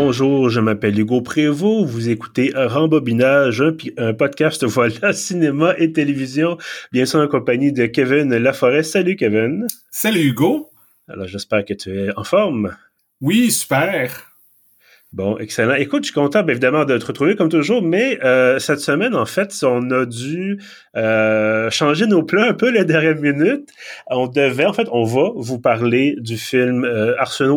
Bonjour, je m'appelle Hugo Prévost. Vous écoutez Rembobinage, un, un podcast voilà cinéma et télévision, bien sûr en compagnie de Kevin Laforêt. Salut Kevin. Salut Hugo. Alors j'espère que tu es en forme. Oui, super. Bon, excellent. Écoute, je suis content, bien évidemment, de te retrouver comme toujours, mais euh, cette semaine, en fait, on a dû euh, changer nos plans un peu les dernières minutes. On devait, en fait, on va vous parler du film euh,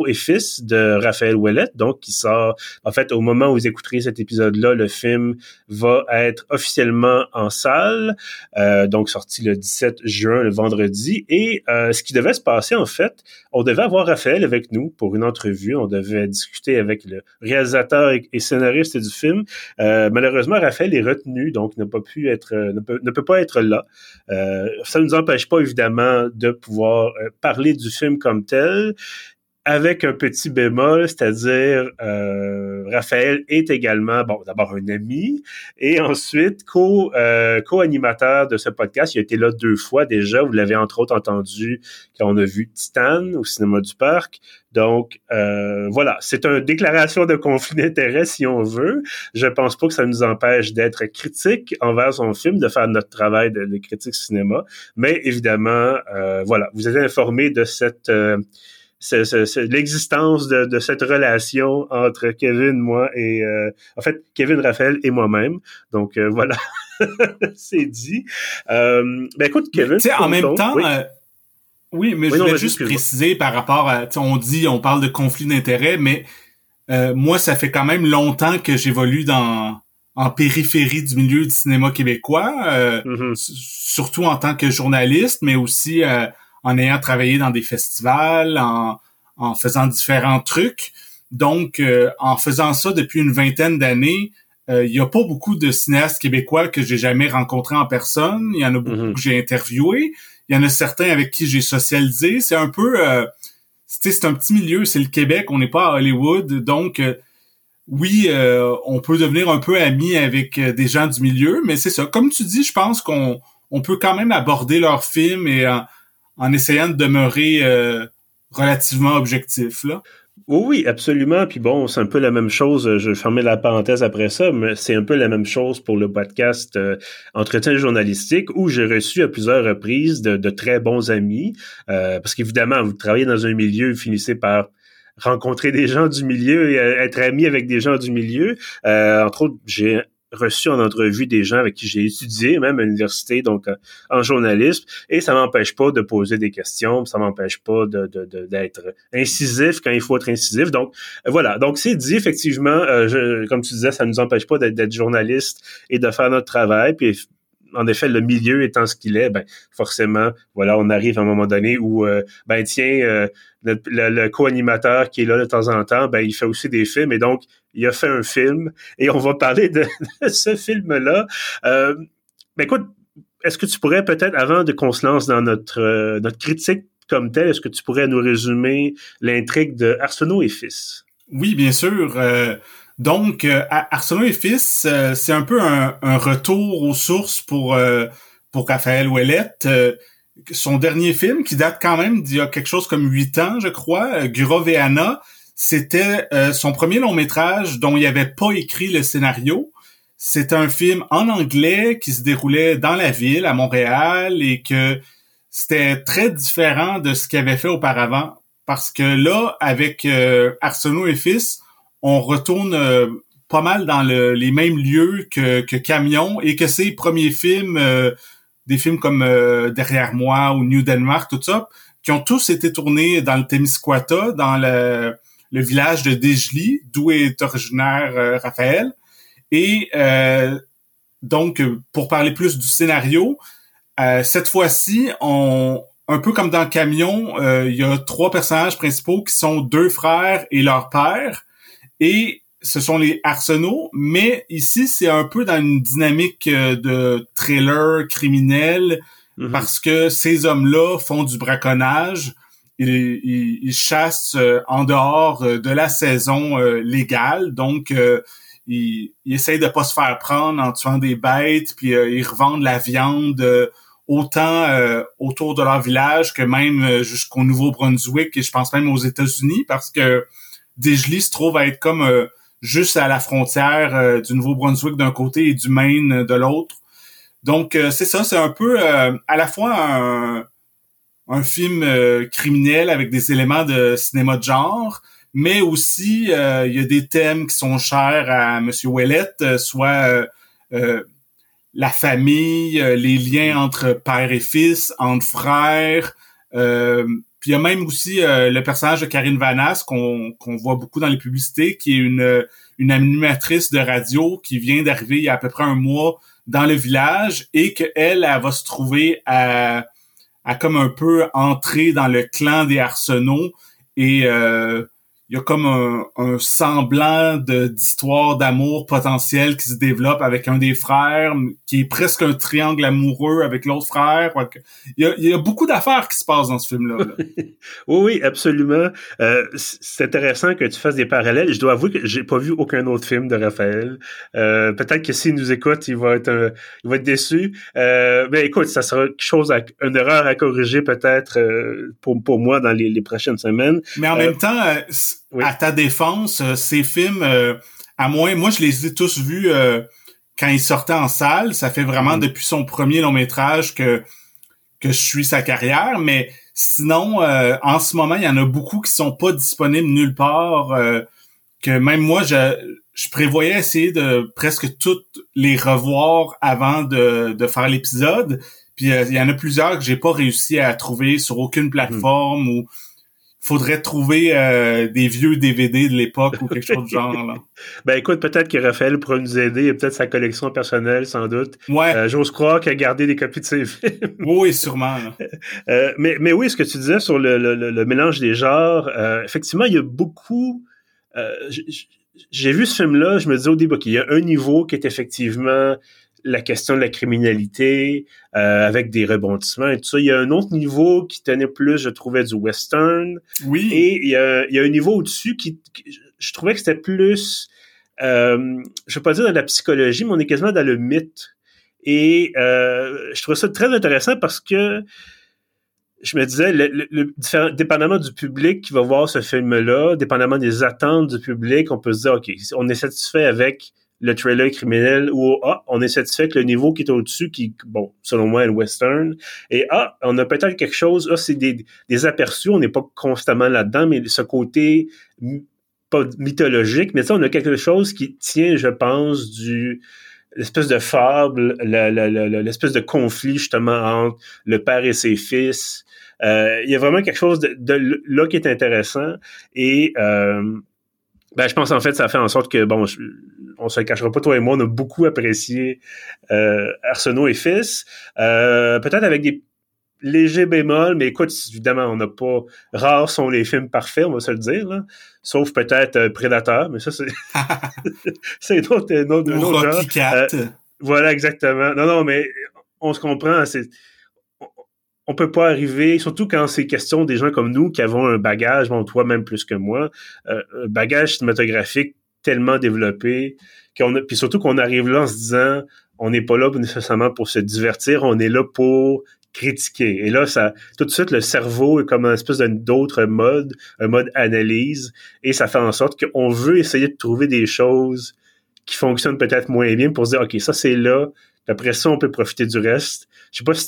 et Fils de Raphaël Ouellette, donc qui sort, en fait, au moment où vous écouterez cet épisode-là, le film va être officiellement en salle, euh, donc sorti le 17 juin, le vendredi. Et ce qui devait se passer, en fait, on devait avoir Raphaël avec nous pour une entrevue. On devait discuter avec le réalisateur et, scénariste du film. Euh, malheureusement, Raphaël est retenu, donc n'a pas pu être, euh, ne peut, ne peut pas être là. Euh, ça ne nous empêche pas évidemment de pouvoir parler du film comme tel avec un petit bémol, c'est-à-dire euh, Raphaël est également, bon, d'abord un ami, et ensuite co, euh, co-animateur de ce podcast. Il a été là deux fois déjà. Vous l'avez entre autres entendu quand on a vu Titan au cinéma du parc. Donc euh, voilà, c'est une déclaration de conflit d'intérêt si on veut. Je pense pas que ça nous empêche d'être critique envers son film, de faire notre travail de, de critique cinéma, mais évidemment, euh, voilà, vous êtes informé de cette euh, l'existence de, de, cette relation entre Kevin, moi et euh, en fait Kevin Raphaël et moi-même. Donc euh, voilà, c'est dit. Euh, ben écoute, Kevin. Tu sais, en même temps. Oui. Euh, oui, mais je voulais juste préciser par rapport à, on dit, on parle de conflit d'intérêts, mais moi, ça fait quand même longtemps que j'évolue dans en périphérie du milieu du cinéma québécois, mm-hmm. surtout en tant que journaliste, mais aussi en ayant travaillé dans des festivals, en, en faisant différents trucs. Donc, euh, en faisant ça depuis une vingtaine d'années, euh, il y a pas beaucoup de cinéastes québécois que j'ai jamais rencontrés en personne. Il y en a beaucoup mm-hmm. que j'ai interviewés. Il y en a certains avec qui j'ai socialisé. C'est un peu, euh, c'est un petit milieu. C'est le Québec. On n'est pas à Hollywood. Donc, euh, oui, on peut devenir un peu ami avec des gens du milieu, mais c'est ça. Comme tu dis, je pense qu'on on peut quand même aborder leurs films et en essayant de demeurer euh, relativement objectif là. Oui, absolument. Puis bon, c'est un peu la même chose. Je vais fermer la parenthèse après ça, mais c'est un peu la même chose pour le podcast euh, Entretien journalistique où j'ai reçu à plusieurs reprises de, très bons amis. Euh, parce qu'évidemment, vous travaillez dans un milieu, vous finissez par rencontrer des gens du milieu et être ami avec des gens du milieu. Euh, entre autres, j'ai reçu en entrevue des gens avec qui j'ai étudié, même à l'université, donc euh, en journalisme, et ça m'empêche pas de poser des questions, ça m'empêche pas de, d'être incisif quand il faut être incisif. Donc voilà, donc c'est dit effectivement, euh, comme tu disais, ça nous empêche pas d'être, d'être journaliste et de faire notre travail, en effet, le milieu étant ce qu'il est, ben forcément, voilà, on arrive à un moment donné où, euh, ben tiens, euh, le, co-animateur qui est là de temps en temps, ben il fait aussi des films et donc il a fait un film et on va parler de, ce film-là. Euh, ben écoute, est-ce que tu pourrais peut-être, avant de qu'on se lance dans notre notre critique comme telle, est-ce que tu pourrais nous résumer l'intrigue de Arsenault et Fils? Oui, bien sûr. Donc, euh, Arsenault et Fils, euh, c'est un peu un, retour aux sources pour euh, pour Raphaël Ouellette. Euh, son dernier film, qui date quand même d'il y a quelque chose comme huit ans, je crois, Guroveana, c'était son premier long métrage dont il avait pas écrit le scénario. C'est un film en anglais qui se déroulait dans la ville, à Montréal, et que c'était très différent de ce qu'il avait fait auparavant. Parce que là, avec Arsenault et Fils, on retourne euh, pas mal dans les mêmes lieux que, que Camion et que ses premiers films, euh, des films comme euh, Derrière moi ou New Denmark, tout ça, qui ont tous été tournés dans le Témiscouata, dans le, le village de Dejli, d'où est originaire Raphaël. Et donc, pour parler plus du scénario, cette fois-ci, on, un peu comme dans Camion, il y a trois personnages principaux qui sont deux frères et leur père. Et ce sont les arsenaux, mais ici, c'est un peu dans une dynamique euh, de thriller criminel mhm. parce que ces hommes-là font du braconnage. Ils, ils, chassent euh, en dehors euh, de la saison légale, donc ils, ils, essayent de pas se faire prendre en tuant des bêtes, puis ils revendent la viande autant autour de leur village que même jusqu'au Nouveau-Brunswick et je pense même aux États-Unis parce que Desjely se trouve à être comme juste à la frontière du Nouveau-Brunswick d'un côté et du Maine de l'autre. Donc c'est ça, c'est un peu à la fois un, un film criminel avec des éléments de cinéma de genre, mais aussi euh, il y a des thèmes qui sont chers à Monsieur Ouellette, euh, soit euh, la famille, les liens entre père et fils, entre frères. Puis il y a même aussi le personnage de Karine Vanasse qu'on qu'on voit beaucoup dans les publicités, qui est une, une animatrice de radio qui vient d'arriver il y a à peu près un mois dans le village et qu'elle, elle, elle va se trouver à, à comme un peu entrer dans le clan des Arsenaux et euh, il y a comme un, semblant de d'histoire d'amour potentiel qui se développe avec un des frères, qui est presque un triangle amoureux avec l'autre frère. Il y, a, beaucoup d'affaires qui se passent dans ce film-là. oui, oui, absolument. Euh, c'est intéressant que tu fasses des parallèles. Je dois avouer que j'ai pas vu aucun autre film de Raphaël. Euh, peut-être que s'il nous écoute, il va être, il va être déçu. Euh, mais écoute, ça sera quelque chose, à, une erreur à corriger peut-être pour, pour moi dans les, les prochaines semaines. Mais en même temps à ta défense, euh, ces films, euh, à moins, moi je les ai tous vus euh, quand ils sortaient en salle. Ça fait vraiment mm. depuis son premier long métrage que que je suis sa carrière, mais sinon, en ce moment, il y en a beaucoup qui sont pas disponibles nulle part. que même moi, je, je prévoyais essayer de presque toutes les revoir avant de, de faire l'épisode. Puis il y en a plusieurs que j'ai pas réussi à trouver sur aucune plateforme ou faudrait trouver euh, des vieux DVD de l'époque ou quelque chose du genre. Là. Ben écoute, peut-être que Raphaël pourra nous aider, et peut-être sa collection personnelle, sans doute. Ouais. Euh, j'ose croire qu'il a gardé des copies de ses films. oui, sûrement. Euh, mais, mais oui, ce que tu disais sur le, le, le mélange des genres, effectivement, il y a beaucoup... j'ai vu ce film-là, je me disais au début qu'il y a un niveau qui est effectivement la question de la criminalité euh, avec des rebondissements et tout ça. Il y a un autre niveau qui tenait plus, je trouvais, du western. Oui. Et il y a, il y a un niveau au-dessus qui, je trouvais que c'était plus, euh, je vais pas dire dans la psychologie, mais on est quasiment dans le mythe. Et euh, je trouvais ça très intéressant parce que je me disais, le, le, dépendamment du public qui va voir ce film-là, dépendamment des attentes du public, on peut se dire, OK, on est satisfait avec le trailer criminel ou ah, on est satisfait que le niveau qui est au-dessus, qui, bon, selon moi, est le western, et ah, on a peut-être quelque chose, ah, c'est des, des aperçus, on n'est pas constamment là-dedans, mais ce côté pas mythologique, mais ça, on a quelque chose qui tient, je pense, du l'espèce de fable, l'espèce de conflit justement entre le père et ses fils. Euh, il y a vraiment quelque chose de, de là qui est intéressant et euh, ben, je pense en fait ça fait en sorte que bon, on se le cachera pas toi et moi, on a beaucoup apprécié euh, Arsenault et Fils. Euh, peut-être avec des légers bémols, mais écoute, évidemment, on n'a pas. Rares sont les films parfaits, on va se le dire, là. Sauf peut-être euh, Prédateur, mais ça, c'est. c'est un autre, autre, euh, voilà, exactement. Non, non, mais on se comprend. C'est on peut pas arriver, surtout quand c'est question des gens comme nous qui avons un bagage, bon, toi même plus que moi, euh, un bagage cinématographique tellement développé, qu'on puis surtout qu'on arrive là en se disant, on n'est pas là nécessairement pour se divertir, on est là pour critiquer. Et là, ça, tout de suite, le cerveau est comme un espèce d'autre mode, un mode analyse, et ça fait en sorte qu'on veut essayer de trouver des choses qui fonctionnent peut-être moins bien pour se dire, OK, ça c'est là, après ça, on peut profiter du reste. Je sais pas si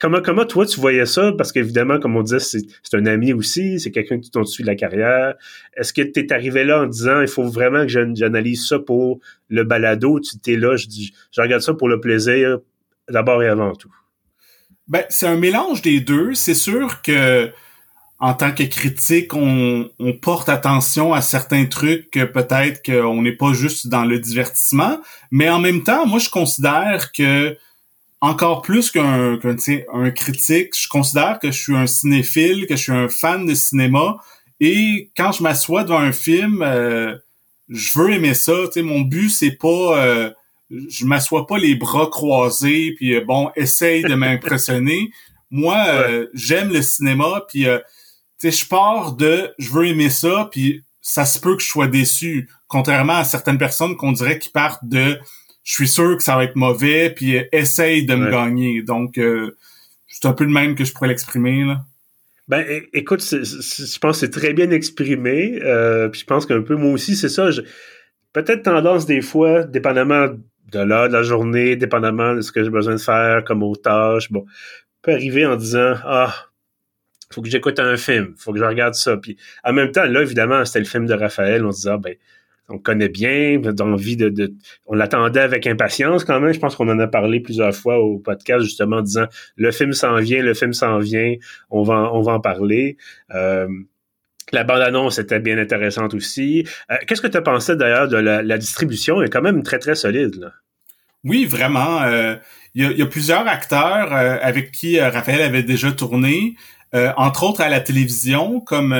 Comment, comment toi tu voyais ça? Parce qu'évidemment, comme on disait, c'est, un ami aussi, c'est quelqu'un qui t'ont suivi de la carrière. Est-ce que tu es arrivé là en disant il faut vraiment que j'analyse ça pour le balado? Tu t'es là, je dis je regarde ça pour le plaisir d'abord et avant tout. Ben, c'est un mélange des deux. C'est sûr que en tant que critique, on, on porte attention à certains trucs que peut-être qu'on n'est pas juste dans le divertissement. Mais en même temps, moi, je considère que encore plus qu'un un critique, je considère que je suis un cinéphile, que je suis un fan de cinéma. Et quand je m'assois devant un film, euh, je veux aimer ça. sais mon but, c'est pas... Euh, je m'assois pas les bras croisés, puis euh, bon, essaye de m'impressionner. Moi, j'aime le cinéma, puis je pars de... Je veux aimer ça, puis ça se peut que je sois déçu. Contrairement à certaines personnes qu'on dirait qui partent de je suis sûr que ça va être mauvais, puis euh, essaye de me gagner. Donc, euh, c'est un peu le même que je pourrais l'exprimer. là. Ben, écoute, je pense que c'est très bien exprimé. Euh, puis je pense qu'un peu, moi aussi, c'est ça. Peut-être tendance des fois, dépendamment de l'heure de la journée, dépendamment de ce que j'ai besoin de faire comme aux tâches, bon, peut arriver en disant Ah, faut que j'écoute un film, faut que je regarde ça. Puis en même temps, là, évidemment, c'était le film de Raphaël. On se disait, ah, ben, on connaît bien, envie de, de on l'attendait avec impatience quand même. Je pense qu'on en a parlé plusieurs fois au podcast justement en disant le film s'en vient, le film s'en vient, on va, on va en parler. Euh, la bande-annonce était bien intéressante aussi. Euh, qu'est-ce que tu pensé d'ailleurs de la, distribution? Elle est quand même très, très solide. Là. Oui, vraiment. Euh, il y, a, plusieurs acteurs avec qui Raphaël avait déjà tourné, entre autres à la télévision, comme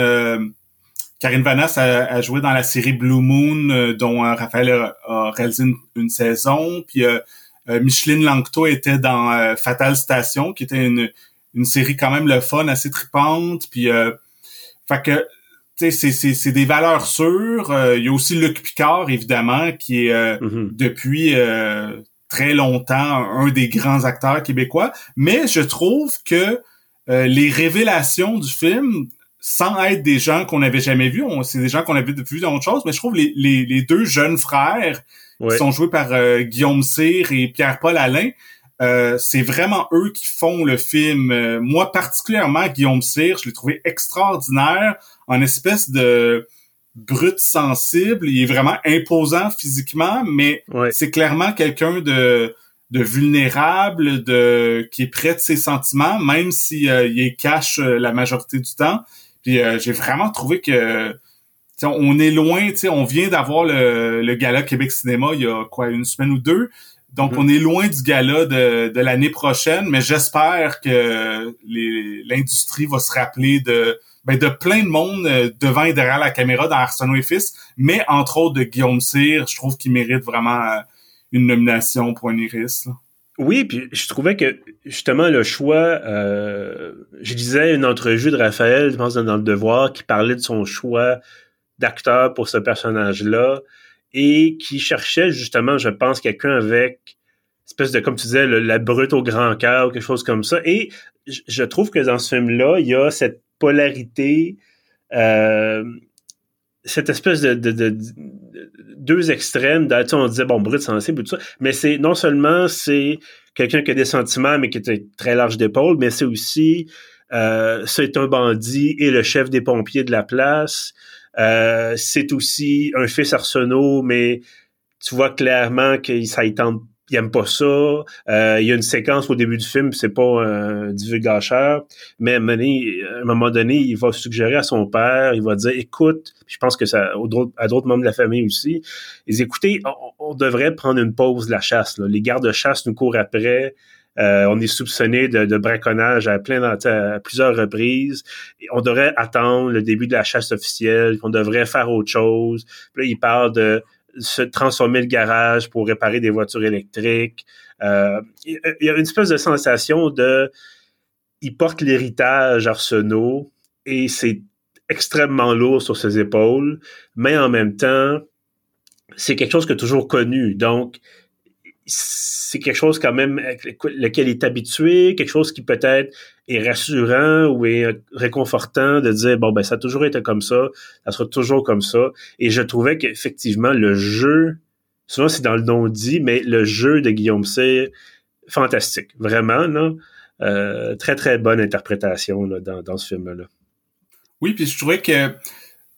Karine Vanas a, joué dans la série Blue Moon, euh, dont euh, Raphaël a, réalisé une, saison. Puis euh, Micheline Langto était dans Fatal Station, qui était une, une série quand même le fun, assez tripante. Puis, fait que, tu sais, c'est des valeurs sûres. Il y a aussi Luc Picard, évidemment, qui est mm-hmm. depuis très longtemps un des grands acteurs québécois. Mais je trouve que les révélations du film sans être des gens qu'on n'avait jamais vus, c'est des gens qu'on avait vu dans autre chose, mais je trouve les, les, les deux jeunes frères qui sont joués par euh, Guillaume Cyr et Pierre-Paul Alain, euh, c'est vraiment eux qui font le film. Euh, moi, particulièrement, Guillaume Cyr, je l'ai trouvé extraordinaire en espèce de brut sensible. Il est vraiment imposant physiquement, mais c'est clairement quelqu'un de de vulnérable, de qui est près de ses sentiments, même si il les cache la majorité du temps. Puis euh, j'ai vraiment trouvé que on est loin, on vient d'avoir le, le gala Québec Cinéma il y a quoi une semaine ou deux. Donc, mm-hmm. on est loin du gala de, de l'année prochaine, mais j'espère que l'industrie va se rappeler de ben, de plein de monde euh, devant et derrière la caméra dans Arsenault et Fils, mais entre autres de Guillaume Cyr, je trouve qu'il mérite vraiment euh, une nomination pour un Iris. Oui, puis je trouvais que justement le choix, euh, je disais une entrevue de Raphaël, je pense dans le Devoir, qui parlait de son choix d'acteur pour ce personnage-là et qui cherchait justement, je pense, quelqu'un avec espèce de, comme tu disais, la brute au grand cœur ou quelque chose comme ça. Et je trouve que dans ce film-là, il y a cette polarité, euh, cette espèce de, de, deux extrêmes. On disait, bon, brut, sensible, tout ça. Mais c'est non seulement c'est quelqu'un qui a des sentiments, mais qui est très large d'épaule, mais c'est aussi euh, c'est un bandit et le chef des pompiers de la place. Euh, c'est aussi un fils Arsenault, mais tu vois clairement que ça y tente il aime pas ça. Euh, il y a une séquence au début du film, c'est pas un divulgateur, mais à un moment donné, il va suggérer à son père, il va dire, écoute, je pense que ça, à d'autres membres de la famille aussi, ils écoutez, on, devrait prendre une pause de la chasse. Les gardes-chasse nous courent après. Euh, on est soupçonné de, braconnage à plein à plusieurs reprises. on devrait attendre le début de la chasse officielle. On devrait faire autre chose. Puis là, il parle de se transformer le garage pour réparer des voitures électriques. Euh, il y a une espèce de sensation de il porte l'héritage Arsenault et c'est extrêmement lourd sur ses épaules, mais en même temps, c'est quelque chose que toujours connu. Donc, c'est quelque chose quand même avec lequel il est habitué, quelque chose qui peut-être est rassurant ou est réconfortant de dire bon ben ça a toujours été comme ça, ça sera toujours comme ça. Et je trouvais qu'effectivement le jeu, souvent c'est dans le nom dit, mais le jeu de Guillaume c'est fantastique, vraiment là, euh, très très bonne interprétation là, dans, dans ce film là. Oui, puis je trouvais que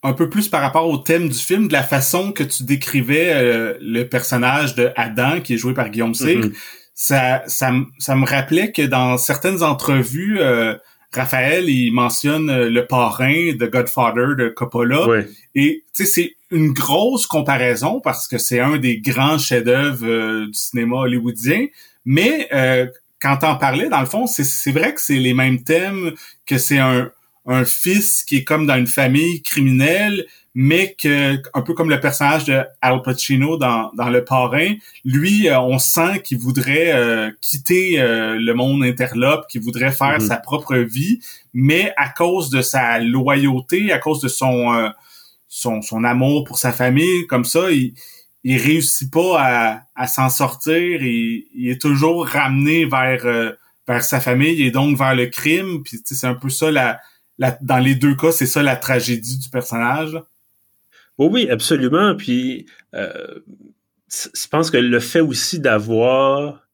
un peu plus par rapport au thème du film, de la façon que tu décrivais euh, le personnage de Adam, qui est joué par Guillaume Cyr, mm-hmm. Ça, ça, ça, me rappelait que dans certaines entrevues, euh, Raphaël, il mentionne euh, le parrain de Godfather de Coppola. Et tu sais, c'est une grosse comparaison parce que c'est un des grands chefs-d'œuvre du cinéma hollywoodien. Mais quand t'en parlais, dans le fond, c'est vrai que c'est les mêmes thèmes, que c'est un un fils qui est comme dans une famille criminelle, mais que un peu comme le personnage de Al Pacino dans, dans Le Parrain, lui, euh, on sent qu'il voudrait euh, quitter euh, le monde interlope, qu'il voudrait faire mm-hmm. sa propre vie, mais à cause de sa loyauté, à cause de son son, son amour pour sa famille, comme ça, il il réussit pas à, à s'en sortir. Il, il est toujours ramené vers vers sa famille et donc vers le crime. Puis c'est un peu ça la dans les deux cas, c'est ça la tragédie du personnage? Oui, oui, absolument. Puis, euh, je pense que le fait aussi d'avoir...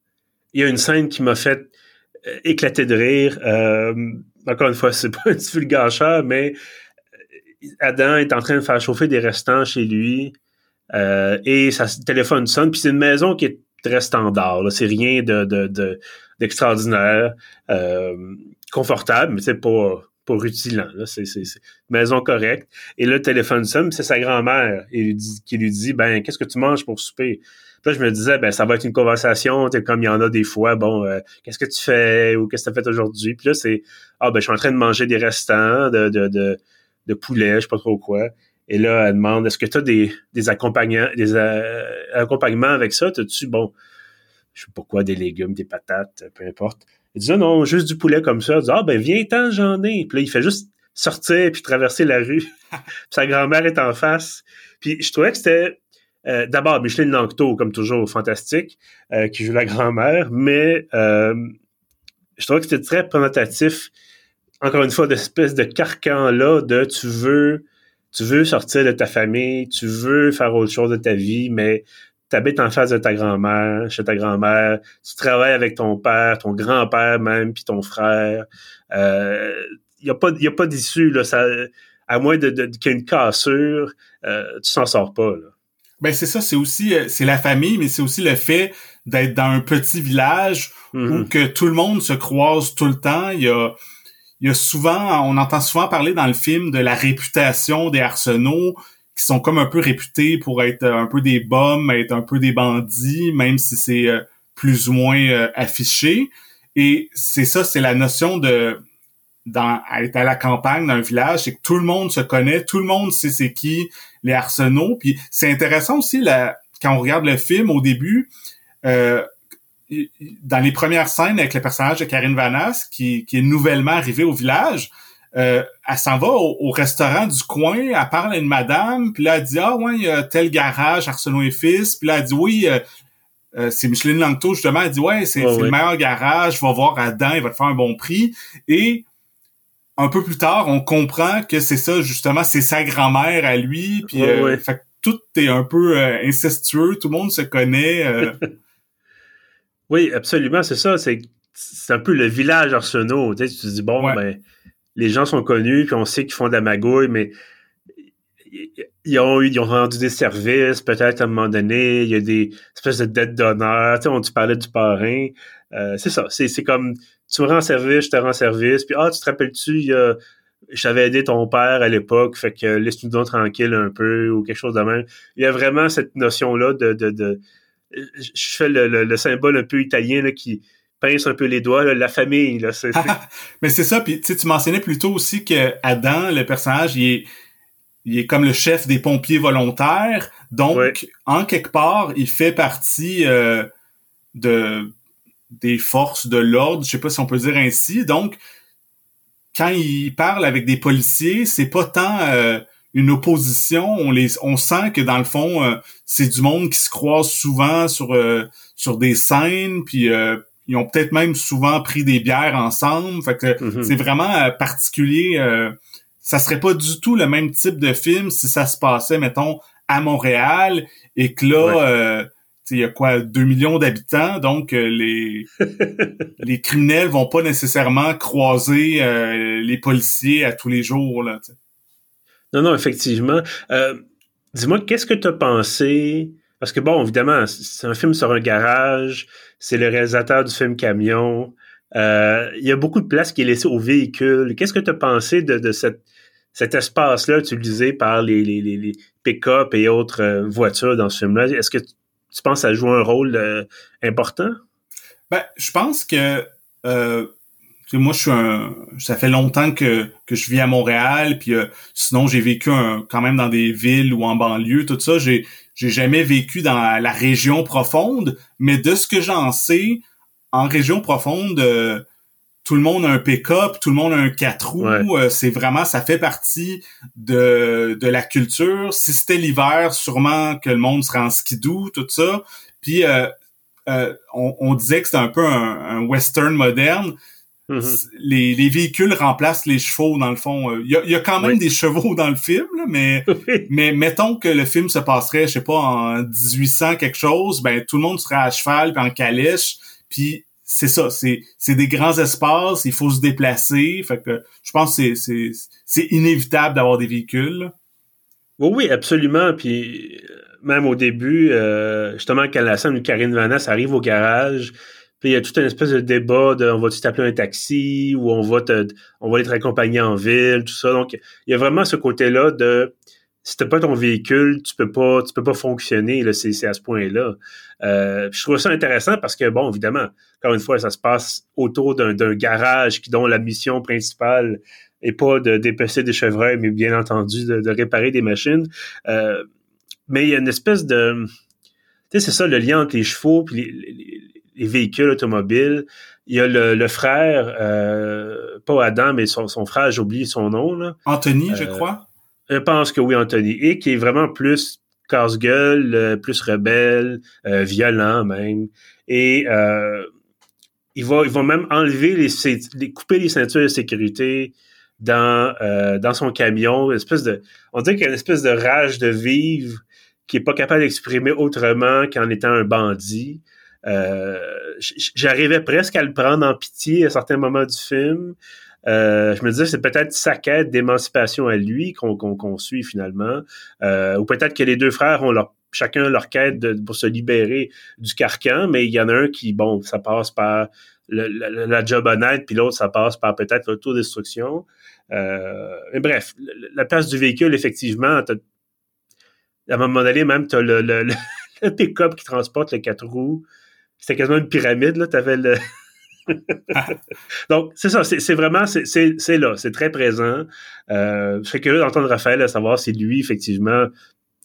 Il y a une scène qui m'a fait euh, éclater de rire. Euh, encore une fois, c'est pas un divulgateur, mais Adam est en train de faire chauffer des restants chez lui et sa téléphone sonne. Puis c'est une maison qui est très standard. C'est rien de, d'extraordinaire, confortable, mais c'est pas pas rutilant. C'est, maison correcte. Et le téléphone sonne, c'est sa grand-mère qui lui dit Ben, qu'est-ce que tu manges pour souper? Puis là, je me disais, ben, ça va être une conversation, comme il y en a des fois, bon, euh, qu'est-ce que tu fais ou qu'est-ce que tu as fait aujourd'hui? Puis là, c'est Ah ben, je suis en train de manger des restants de, poulet, je sais pas trop quoi. Et là, elle demande Est-ce que tu as des, accompagnants, des euh, accompagnements avec ça? T'as-tu, bon, je sais pas quoi, des légumes, des patates, peu importe. Il dit, ah non, juste du poulet comme ça. Il dit, ah ben viens-t'en, j'en ai. Puis là, il fait juste sortir puis traverser la rue. sa grand-mère est en face. Puis je trouvais que c'était euh, d'abord Micheline Langto, comme toujours, fantastique, euh, qui joue la grand-mère, mais euh, je trouvais que c'était très représentatif, encore une fois, d'espèce de carcan-là de tu veux, tu veux sortir de ta famille, tu veux faire autre chose de ta vie, mais t'habites en face de ta grand-mère, chez ta grand-mère, tu travailles avec ton père, ton grand-père même, puis ton frère. Il euh, n'y a pas, y a pas d'issue, là. Ça, à moins de, de, qu'il y ait une cassure, euh, tu s'en sors pas, là. Ben c'est ça, c'est aussi euh, c'est la famille, mais c'est aussi le fait d'être dans un petit village où mm-hmm. que tout le monde se croise tout le temps. Il y a il y a souvent, on entend souvent parler dans le film de la réputation des arsenaux qui sont comme un peu réputés pour être un peu des bombes, être un peu des bandits, même si c'est euh, plus ou moins euh, affiché. Et c'est ça, c'est la notion de dans être à la campagne d'un village, c'est que tout le monde se connaît, tout le monde sait c'est qui les arsenaux. Puis c'est intéressant aussi là, quand on regarde le film au début. Euh, dans les premières scènes avec le personnage de Karine Vanas, qui, qui est nouvellement arrivé au village, euh, elle s'en va au, restaurant du coin, elle parle à une madame, puis là, elle dit « Ah ouais, il y a tel garage, Arsenault et Fils. » Puis là, elle dit « Oui, euh, euh, c'est Micheline Langto, justement. » Elle dit « Ouais, c'est le meilleur garage, va voir Adam, il va te faire un bon prix. » Et un peu plus tard, on comprend que c'est ça, justement, c'est sa grand-mère à lui, puis fait tout est un peu incestueux, tout le monde se connaît. oui, absolument, c'est ça, c'est c'est un peu le village Arsenault. Tu, sais, tu te dis, bon, ben, les gens sont connus, puis on sait qu'ils font de la magouille, mais ils ont, ils ont rendu des services, peut-être à un moment donné, il y a des espèces de dettes d'honneur, tu sais, on tu parlait du parrain, euh, c'est ça, c'est comme, tu me rends service, je te rends service, puis ah, tu te rappelles-tu, j'avais aidé ton père à l'époque, fait que laisse-nous donc tranquille un peu, ou quelque chose de même. Il y a vraiment cette notion-là de, de, de, je fais le, le, symbole un peu italien là, qui, pince un peu les doigts, la famille. Là, Mais c'est ça, puis tu mentionnais plutôt aussi que Adam, le personnage, il est, il est comme le chef des pompiers volontaires. Donc, en quelque part, il fait partie euh, de des forces de l'ordre, je sais pas si on peut dire ainsi. Donc, quand il parle avec des policiers, c'est pas tant euh, une opposition. On les, on sent que dans le fond, euh, c'est du monde qui se croise souvent sur sur des scènes, puis ils ont peut-être même souvent pris des bières ensemble. Fait que mhm. c'est vraiment euh, particulier. Euh, ça serait pas du tout le même type de film si ça se passait, mettons, à Montréal et que là, euh, il y a quoi, 2 millions d'habitants, donc les les criminels vont pas nécessairement croiser les policiers à tous les jours. Là, non, non, effectivement. Dis-moi, qu'est-ce que tu as pensé parce que bon, évidemment, c'est un film sur un garage, c'est le réalisateur du film Camion. Euh, il y a beaucoup de place qui est laissée aux véhicules. Qu'est-ce que tu as pensé de, cette, cet espace-là utilisé par les, les, pick-up et autres euh, voitures dans ce film-là? Est-ce que tu penses que ça joue un rôle euh, important? Ben, je pense que moi, je suis un. Ça fait longtemps que, que je vis à Montréal, puis sinon j'ai vécu quand même dans des villes ou en banlieue, tout ça. J'ai j'ai jamais vécu dans la région profonde, mais de ce que j'en sais, en région profonde, euh, tout le monde a un pick-up, tout le monde a un quatre roues. Euh, c'est vraiment, ça fait partie de, de la culture. Si c'était l'hiver, sûrement que le monde serait en skidoo, tout ça. Puis euh, on, disait que c'était un peu un, western moderne. Mm-hmm. les, les, véhicules remplacent les chevaux dans le fond. Il y a, y a quand même des chevaux dans le film, mais mais mettons que le film se passerait, je sais pas, en 1800 quelque chose, ben tout le monde serait à cheval puis en calèche, puis c'est ça, c'est c'est des grands espaces, il faut se déplacer, fait que je pense que c'est c'est inévitable d'avoir des véhicules. Oui, oui, absolument. Puis même au début, euh, justement, quand la scène de Karine Vanasse arrive au garage, puis il y a toute une espèce de débat de on va-tu t'appeler un taxi ou on va te on va être accompagné en ville, tout ça. Donc, il y a vraiment ce côté-là de si t'as pas ton véhicule, tu peux pas tu peux pas fonctionner. Là, c'est, à ce point-là. Euh, je trouve ça intéressant parce que, bon, évidemment, encore une fois, ça se passe autour d'un, garage qui dont la mission principale est pas de dépecer des chevreuils, mais bien entendu de, réparer des machines. Euh, mais il y a une espèce de... Tu sais, c'est ça le lien entre les chevaux et les, les véhicules automobiles. Il y a le, frère, euh, pas Adam, mais son, frère, j'oublie son nom. Là. Anthony, je euh, crois? Je pense que oui, Anthony. Et qui est vraiment plus casse-gueule, euh, plus rebelle, violent même. Et il va, il va même enlever les, couper les ceintures de sécurité dans dans son camion, une espèce de, on dirait qu'il y a une espèce de rage de vivre qui est pas capable d'exprimer autrement qu'en étant un bandit. Euh, j'arrivais presque à le prendre en pitié à certains moments du film. Euh, je me disais c'est peut-être sa quête d'émancipation à lui qu'on suit finalement, euh, ou peut-être que les deux frères ont chacun leur quête pour se libérer du carcan, mais il y en a un qui bon ça passe par la, job honnête, puis l'autre ça passe par peut-être l'autodestruction. Mais bref, la place du véhicule effectivement, à un moment donné même tu as le, le, le pick-up qui transporte le quatre roues c'était quasiment une pyramide, là. T'avais le. Donc, c'est ça, c'est vraiment, c'est là, c'est très présent. Euh, je serais curieux d'entendre Raphaël à savoir si lui, effectivement,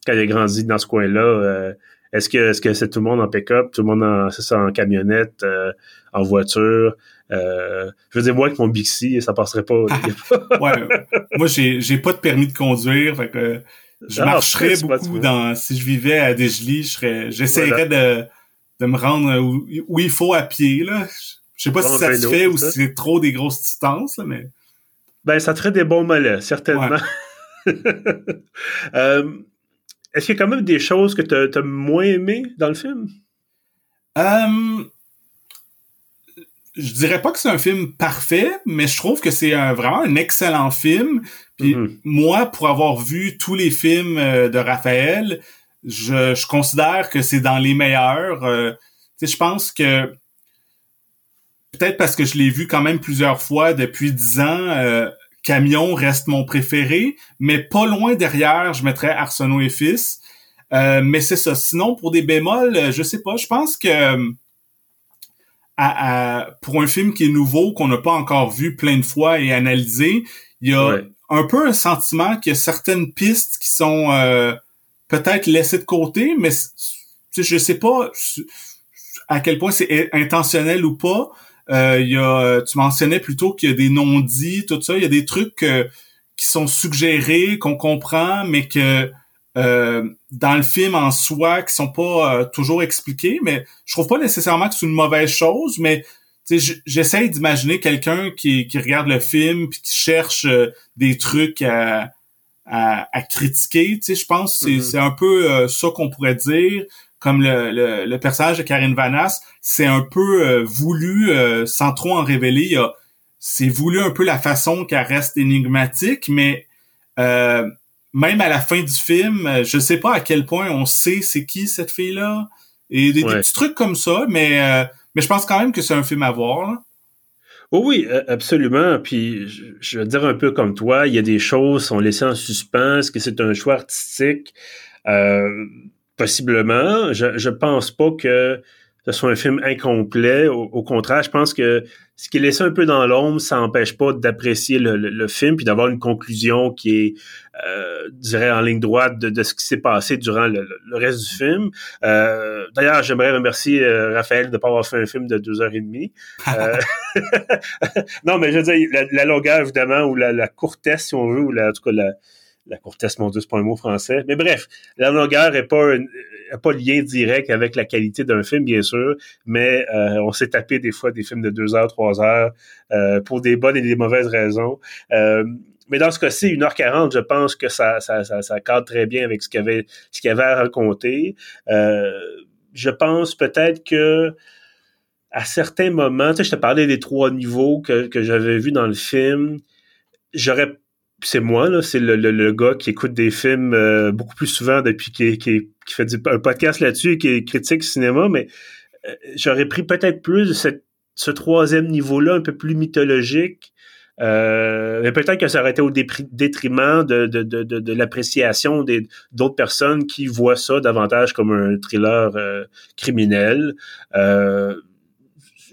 quand il a grandi dans ce coin-là, euh, est-ce que est-ce que c'est tout le monde en pick-up, tout le monde en, ça, en camionnette, euh, en voiture? Euh, je veux dire, moi, avec mon Bixi, ça passerait pas. ouais, moi, j'ai, j'ai pas de permis de conduire, fait que je ah, marcherais beaucoup dans, si je vivais à Desjely, je serais, j'essaierais de, de me rendre où, il faut à pied. Là. Je sais pas si ça se fait ou si c'est trop des grosses distances, là, mais. Ben, ça te ferait des bons mollets, certainement. Euh, est-ce qu'il y a quand même des choses que tu as, moins aimées dans le film? Euh, je dirais pas que c'est un film parfait, mais je trouve que c'est vraiment un excellent film. Puis mm-hmm. moi, pour avoir vu tous les films euh, de Raphaël, je, je considère que c'est dans les meilleurs. Euh, je pense que peut-être parce que je l'ai vu quand même plusieurs fois depuis dix ans, euh, Camion reste mon préféré, mais pas loin derrière, je mettrais Arsenault et Fils. Euh, mais c'est ça. Sinon, pour des bémols, je sais pas. Je pense que à, pour un film qui est nouveau, qu'on n'a pas encore vu plein de fois et analysé, il y a un peu un sentiment qu'il y a certaines pistes qui sont peut-être laissé de côté, mais je sais pas à quel point c'est intentionnel ou pas. Euh, il y a, tu mentionnais plutôt qu'il y a des non-dits, tout ça. Il y a des trucs euh, qui sont suggérés, qu'on comprend, mais que euh, dans le film en soi, qui sont pas toujours expliqués. Mais je trouve pas nécessairement que c'est une mauvaise chose, mais j'essaye d'imaginer quelqu'un qui, qui regarde le film puis qui cherche des trucs à à, critiquer. Tu sais, je pense que c'est mm-hmm. un peu euh, ça qu'on pourrait dire. Comme le, le, personnage de Karine Vanasse, c'est un peu euh, voulu, euh, sans trop en révéler, c'est voulu un peu la façon qu'elle reste énigmatique, mais même à la fin du film, je sais pas à quel point on sait c'est qui cette fille-là. Et des, petits trucs comme ça, mais, mais je pense quand même que c'est un film à voir. Oh oui, absolument. Puis je vais dire un peu comme toi, il y a des choses qui sont laissées en suspens. Que c'est un choix artistique? Euh, possiblement. Je, je pense pas que ce soit un film incomplet. Au, contraire, je pense que ce qui est laissé un peu dans l'ombre, ça n'empêche pas d'apprécier le, film puis d'avoir une conclusion qui est, euh, dirais, en ligne droite de, ce qui s'est passé durant le, reste du film. Euh, d'ailleurs, j'aimerais remercier euh, Raphaël de ne pas avoir fait un film de deux heures et demie. Euh, non, mais je veux dire, la, longueur, évidemment, ou la, la, courtesse, si on veut, ou la, en tout cas, la, la courtesse, mon Dieu, c'est pas un mot français. Mais bref, la longueur est pas un, pas lien direct avec la qualité d'un film, bien sûr, mais euh, on s'est tapé des fois des films de deux heures, trois heures euh, pour des bonnes et des mauvaises raisons. Euh, mais dans ce cas-ci, 1h40, je pense que ça, ça, ça, ça cadre très bien avec ce qu'il y avait, ce qu'il y avait à raconter. je pense peut-être que à certains moments, tu sais, je te parlais des trois niveaux que, que j'avais vus dans le film. J'aurais c'est moi, là, c'est le, le, gars qui écoute des films euh, beaucoup plus souvent depuis qui, qui, fait un podcast là-dessus et qui critique cinéma, mais euh, j'aurais pris peut-être plus de cette, ce troisième niveau-là, un peu plus mythologique. Euh, mais peut-être que ça aurait été au détriment de, de, de, de, l'appréciation d'autres personnes qui voient ça davantage comme un thriller criminel.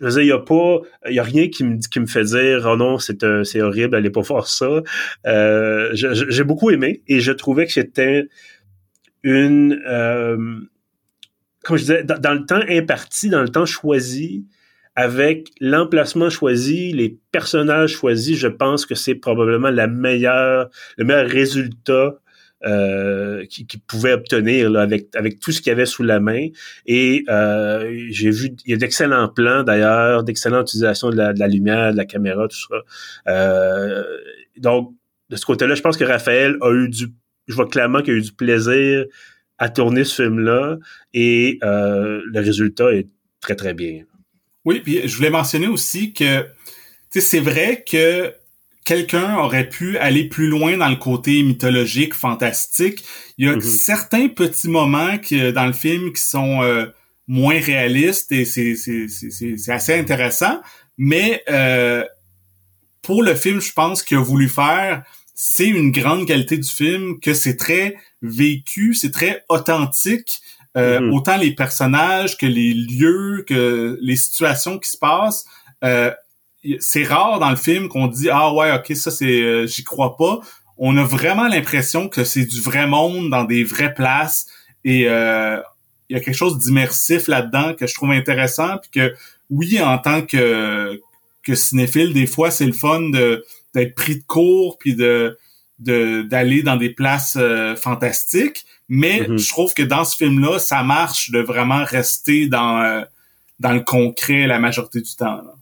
Je veux dire, il y a pas, il y a rien qui me, qui me fait dire, oh non, c'est, euh, c'est horrible, allez pas faire ça. Euh, j'ai beaucoup aimé et je trouvais que c'était une, euh, comme je disais, dans, le temps imparti, dans le temps choisi, avec l'emplacement choisi, les personnages choisis, je pense que c'est probablement le meilleur résultat euh, qui, qui, pouvait obtenir là, avec, avec tout ce qu'il y avait sous la main. Et euh, j'ai vu, il y a d'excellents plans d'ailleurs, d'excellentes utilisations de la, de la, lumière, de la caméra, tout ça. Euh, donc, de ce côté-là, je pense que Raphaël a eu du, je vois clairement qu'il a eu du plaisir à tourner ce film-là et euh, le résultat est très, très bien. Oui, puis je voulais mentionner aussi que c'est vrai que quelqu'un aurait pu aller plus loin dans le côté mythologique, fantastique. Il y a mhm. certains petits moments qui, dans le film qui sont euh, moins réalistes et c'est, assez intéressant. Mais euh, pour le film, je pense qu'il a voulu faire, c'est une grande qualité du film, que c'est très vécu, c'est très authentique. Euh, mhm. Autant les personnages que les lieux, que les situations qui se passent. Euh, c'est rare dans le film qu'on dit ah ouais ok ça c'est euh, j'y crois pas on a vraiment l'impression que c'est du vrai monde dans des vraies places et euh, il y a quelque chose d'immersif là-dedans que je trouve intéressant puis que oui en tant que que cinéphile des fois c'est le fun de d'être pris de court puis de d'aller dans des places euh, fantastiques mais mm-hmm. je trouve que dans ce film là ça marche de vraiment rester dans dans le concret la majorité du temps là.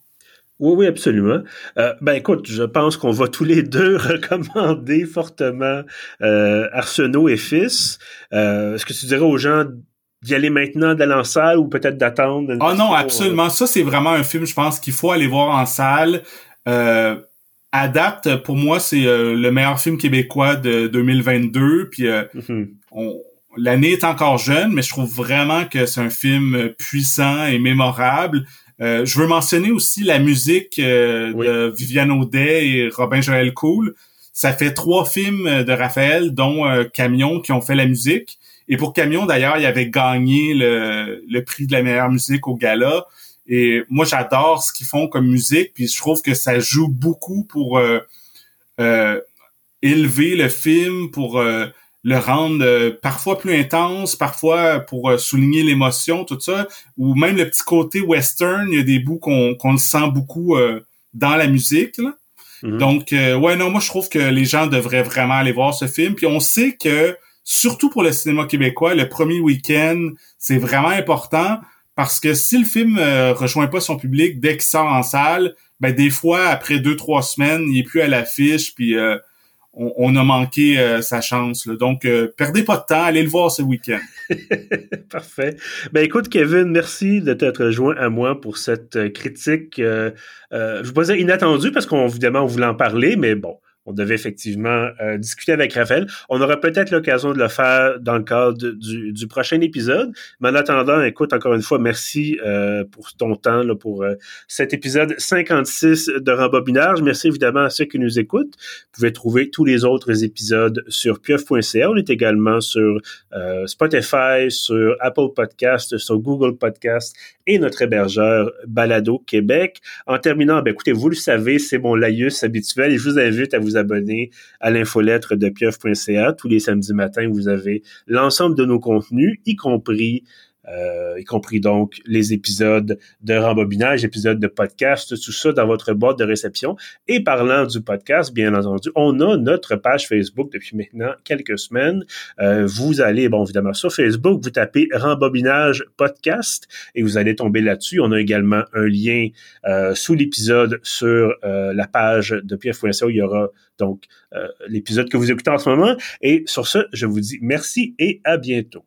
Oui, oui, absolument. Euh, ben écoute, je pense qu'on va tous les deux recommander fortement euh, Arsenault et Fils. Euh, Est-ce que tu dirais aux gens d'y aller maintenant, d'aller en salle ou peut-être d'attendre? Ah non, absolument. Ça, c'est vraiment un film, je pense, qu'il faut aller voir en salle. Euh, Adapte, pour moi, c'est euh, le meilleur film québécois de 2022. Puis euh, mm-hmm. l'année est encore jeune, mais je trouve vraiment que c'est un film puissant et mémorable. Euh, je veux mentionner aussi la musique euh, de Viviane Audet et Robin Joël Cool. Ça fait trois films de Raphaël, dont euh, Camion, qui ont fait la musique. Et pour Camion, d'ailleurs, il avait gagné le, le prix de la meilleure musique au gala. Et moi, j'adore ce qu'ils font comme musique, puis je trouve que ça joue beaucoup pour élever le film, pour le rendre euh, parfois plus intense, parfois pour euh, souligner l'émotion, tout ça, ou même le petit côté western, il y a des bouts qu'on qu'on le sent beaucoup euh, dans la musique. Mm-hmm. Donc, ouais, non, moi je trouve que les gens devraient vraiment aller voir ce film. Puis on sait que, surtout pour le cinéma québécois, le premier week-end, c'est vraiment important parce que si le film rejoint pas son public dès qu'il sort en salle, ben des fois, après deux, trois semaines, il est plus à l'affiche, puis on, a manqué euh, sa chance. Donc, euh, perdez pas de temps, allez le voir ce week-end. Parfait. Ben écoute, Kevin, merci de t'être joint à moi pour cette euh, critique. je vous dire inattendue parce qu'on évidemment on voulait en parler, mais bon, on devait effectivement euh, discuter avec Raphaël. On aura peut-être l'occasion de le faire dans le cadre du, prochain épisode. Mais en attendant, écoute, encore une fois, merci euh, pour ton temps là, pour euh, cet épisode 56 de Rembobinage. Merci évidemment à ceux qui nous écoutent. Vous pouvez trouver tous les autres épisodes sur pieuf.ca. On est également sur Spotify, sur Apple Podcast, sur Google Podcast et notre hébergeur Balado Québec. En terminant, ben, écoutez, vous le savez, c'est mon laïus habituel et je vous invite à vous abonner à l'infolettre de pieuf.ca. Tous les samedis matins, vous avez l'ensemble de nos contenus, y compris y compris donc les épisodes de rembobinage, épisodes de podcast, tout ça dans votre boîte de réception. Et parlant du podcast, bien entendu, on a notre page Facebook depuis maintenant quelques semaines. vous allez, bon, évidemment, sur Facebook, vous tapez rembobinage podcast et vous allez tomber là-dessus. On a également un lien sous l'épisode sur la page de Pierre. Il y aura donc euh, l'épisode que vous écoutez en ce moment. Et sur ce, je vous dis merci et à bientôt.